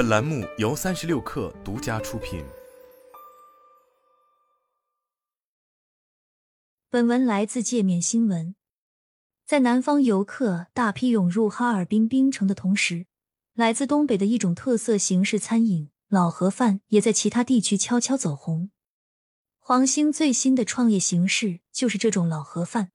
本栏目由三十六氪独家出品。本文来自界面新闻。在南方游客大批涌入哈尔滨冰城的同时，来自东北的一种特色形式餐饮——老盒饭，也在其他地区悄悄走红。黄兴最新的创业形式就是这种老盒饭。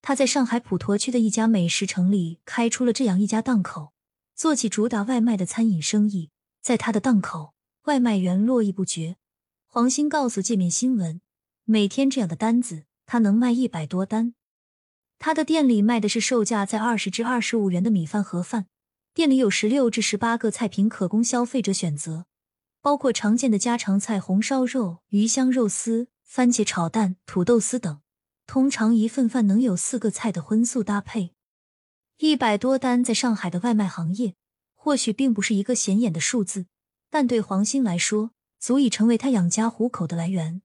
他在上海普陀区的一家美食城里开出了这样一家档口，做起主打外卖的餐饮生意。在他的档口，外卖员络绎不绝。黄鑫告诉界面新闻，每天这样的单子，他能卖一百多单。他的店里卖的是售价在二十至二十五元的米饭盒饭，店里有十六至十八个菜品可供消费者选择，包括常见的家常菜红烧肉、鱼香肉丝、番茄炒蛋、土豆丝等。通常一份饭能有四个菜的荤素搭配，一百多单在上海的外卖行业，或许并不是一个显眼的数字，但对黄兴来说，足以成为他养家糊口的来源。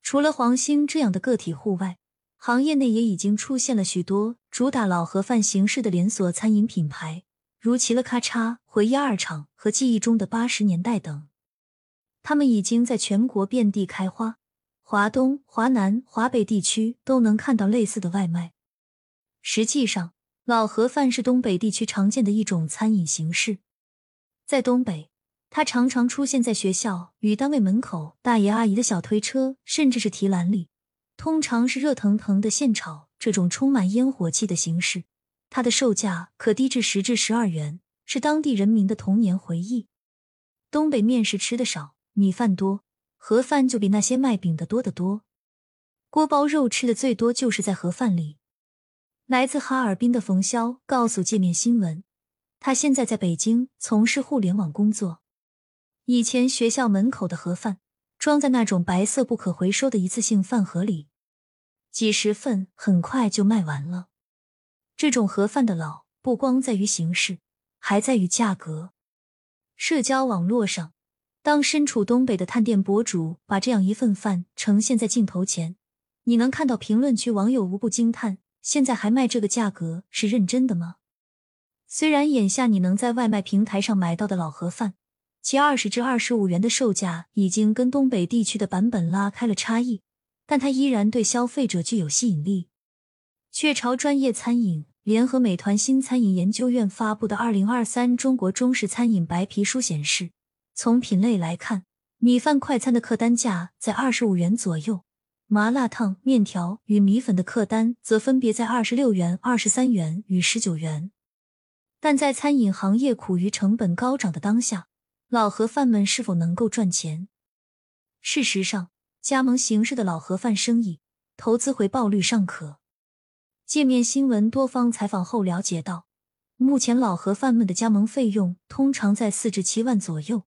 除了黄兴这样的个体户外，行业内也已经出现了许多主打老盒饭形式的连锁餐饮品牌，如齐了咔嚓、回忆二厂和记忆中的八十年代等，他们已经在全国遍地开花。华东、华南、华北地区都能看到类似的外卖。实际上，老盒饭是东北地区常见的一种餐饮形式。在东北，它常常出现在学校与单位门口大爷阿姨的小推车，甚至是提篮里。通常是热腾腾的现炒，这种充满烟火气的形式，它的售价可低至十至十二元，是当地人民的童年回忆。东北面食吃的少，米饭多。盒饭就比那些卖饼的多得多，锅包肉吃的最多就是在盒饭里。来自哈尔滨的冯潇告诉界面新闻，他现在在北京从事互联网工作。以前学校门口的盒饭装在那种白色不可回收的一次性饭盒里，几十份很快就卖完了。这种盒饭的老不光在于形式，还在于价格。社交网络上。当身处东北的探店博主把这样一份饭呈现在镜头前，你能看到评论区网友无不惊叹：现在还卖这个价格，是认真的吗？虽然眼下你能在外卖平台上买到的老盒饭，其二十至二十五元的售价已经跟东北地区的版本拉开了差异，但它依然对消费者具有吸引力。雀巢专业餐饮联合美团新餐饮研究院发布的《二零二三中国中式餐饮白皮书》显示。从品类来看，米饭快餐的客单价在二十五元左右，麻辣烫、面条与米粉的客单则分别在二十六元、二十三元与十九元。但在餐饮行业苦于成本高涨的当下，老盒饭们是否能够赚钱？事实上，加盟形式的老盒饭生意投资回报率尚可。界面新闻多方采访后了解到，目前老盒饭们的加盟费用通常在四至七万左右。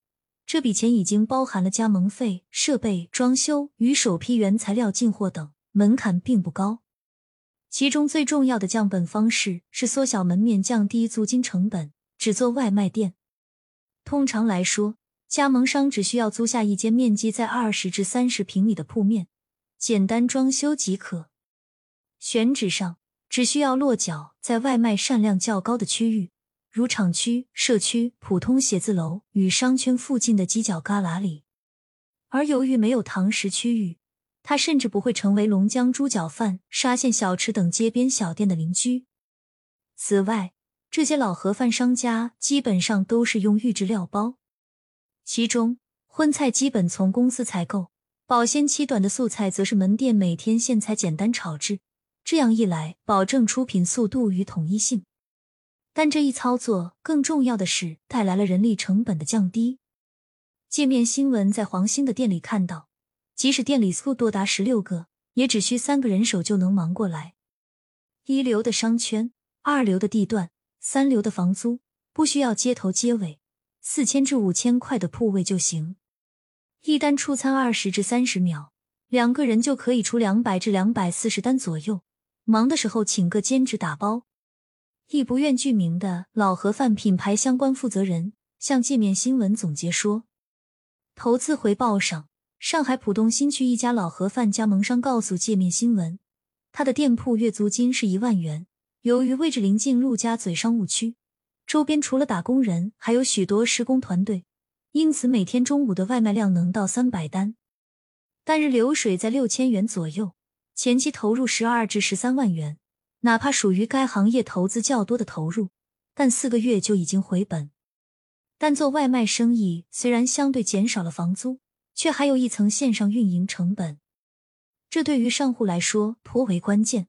这笔钱已经包含了加盟费、设备、装修与首批原材料进货等，门槛并不高。其中最重要的降本方式是缩小门面，降低租金成本，只做外卖店。通常来说，加盟商只需要租下一间面积在二十至三十平米的铺面，简单装修即可。选址上只需要落脚在外卖善量较高的区域。如厂区、社区、普通写字楼与商圈附近的犄角旮旯里，而由于没有堂食区域，它甚至不会成为龙江猪脚饭、沙县小吃等街边小店的邻居。此外，这些老盒饭商家基本上都是用预制料包，其中荤菜基本从公司采购，保鲜期短的素菜则是门店每天现采简单炒制。这样一来，保证出品速度与统一性。但这一操作更重要的是带来了人力成本的降低。界面新闻在黄兴的店里看到，即使店里素多达十六个，也只需三个人手就能忙过来。一流的商圈，二流的地段，三流的房租，不需要街头街尾，四千至五千块的铺位就行。一单出餐二十至三十秒，两个人就可以出两百至两百四十单左右。忙的时候请个兼职打包。一不愿具名的老盒饭品牌相关负责人向界面新闻总结说：“投资回报上，上海浦东新区一家老盒饭加盟商告诉界面新闻，他的店铺月租金是一万元。由于位置临近陆家嘴商务区，周边除了打工人，还有许多施工团队，因此每天中午的外卖量能到三百单，单日流水在六千元左右。前期投入十二至十三万元，哪怕属于该行业投资较多的投入，但四个月就已经回本。但做外卖生意虽然相对减少了房租，却还有一层线上运营成本，这对于上户来说颇为关键。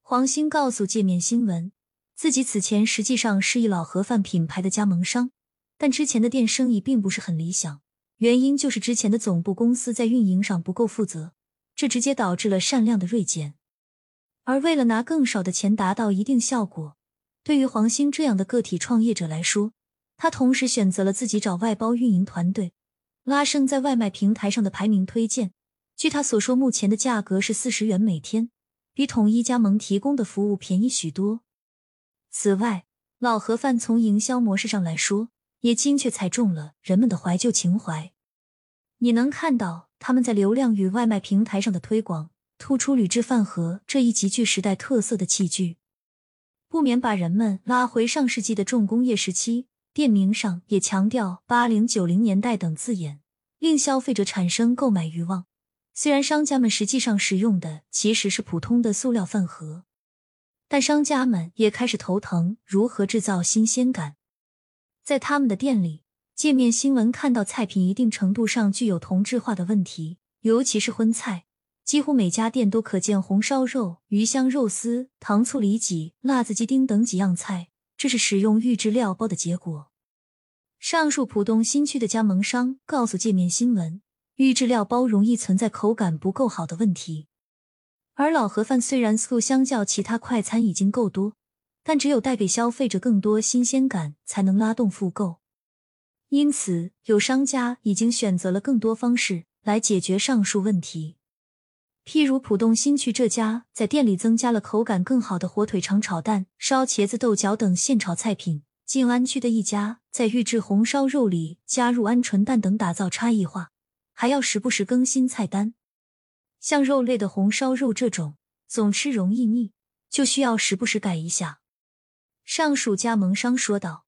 黄鑫告诉界面新闻，自己此前实际上是一老盒饭品牌的加盟商，但之前的店生意并不是很理想，原因就是之前的总部公司在运营上不够负责，这直接导致了善量的锐减。而为了拿更少的钱达到一定效果，对于黄兴这样的个体创业者来说，他同时选择了自己找外包运营团队，拉升在外卖平台上的排名推荐。据他所说，目前的价格是四十元每天，比统一加盟提供的服务便宜许多。此外，老盒饭从营销模式上来说，也精确踩中了人们的怀旧情怀。你能看到他们在流量与外卖平台上的推广，突出铝制饭盒这一极具时代特色的器具，不免把人们拉回上世纪的重工业时期。店名上也强调“八零九零年代”等字眼，令消费者产生购买欲望。虽然商家们实际上使用的其实是普通的塑料饭盒，但商家们也开始头疼如何制造新鲜感。在他们的店里，界面新闻看到菜品一定程度上具有同质化的问题，尤其是荤菜，几乎每家店都可见红烧肉、鱼香肉丝、糖醋里脊、辣子鸡丁等几样菜。这是使用预制料包的结果。上述浦东新区的加盟商告诉界面新闻，预制料包容易存在口感不够好的问题。而老盒饭虽然素相较其他快餐已经够多，但只有带给消费者更多新鲜感，才能拉动复购。因此，有商家已经选择了更多方式来解决上述问题。譬如浦东新区这家，在店里增加了口感更好的火腿肠炒蛋、烧茄子、豆角等现炒菜品；静安区的一家，在预制红烧肉里加入鹌鹑蛋等，打造差异化，还要时不时更新菜单。像肉类的红烧肉这种，总吃容易腻，就需要时不时改一下。上述加盟商说道。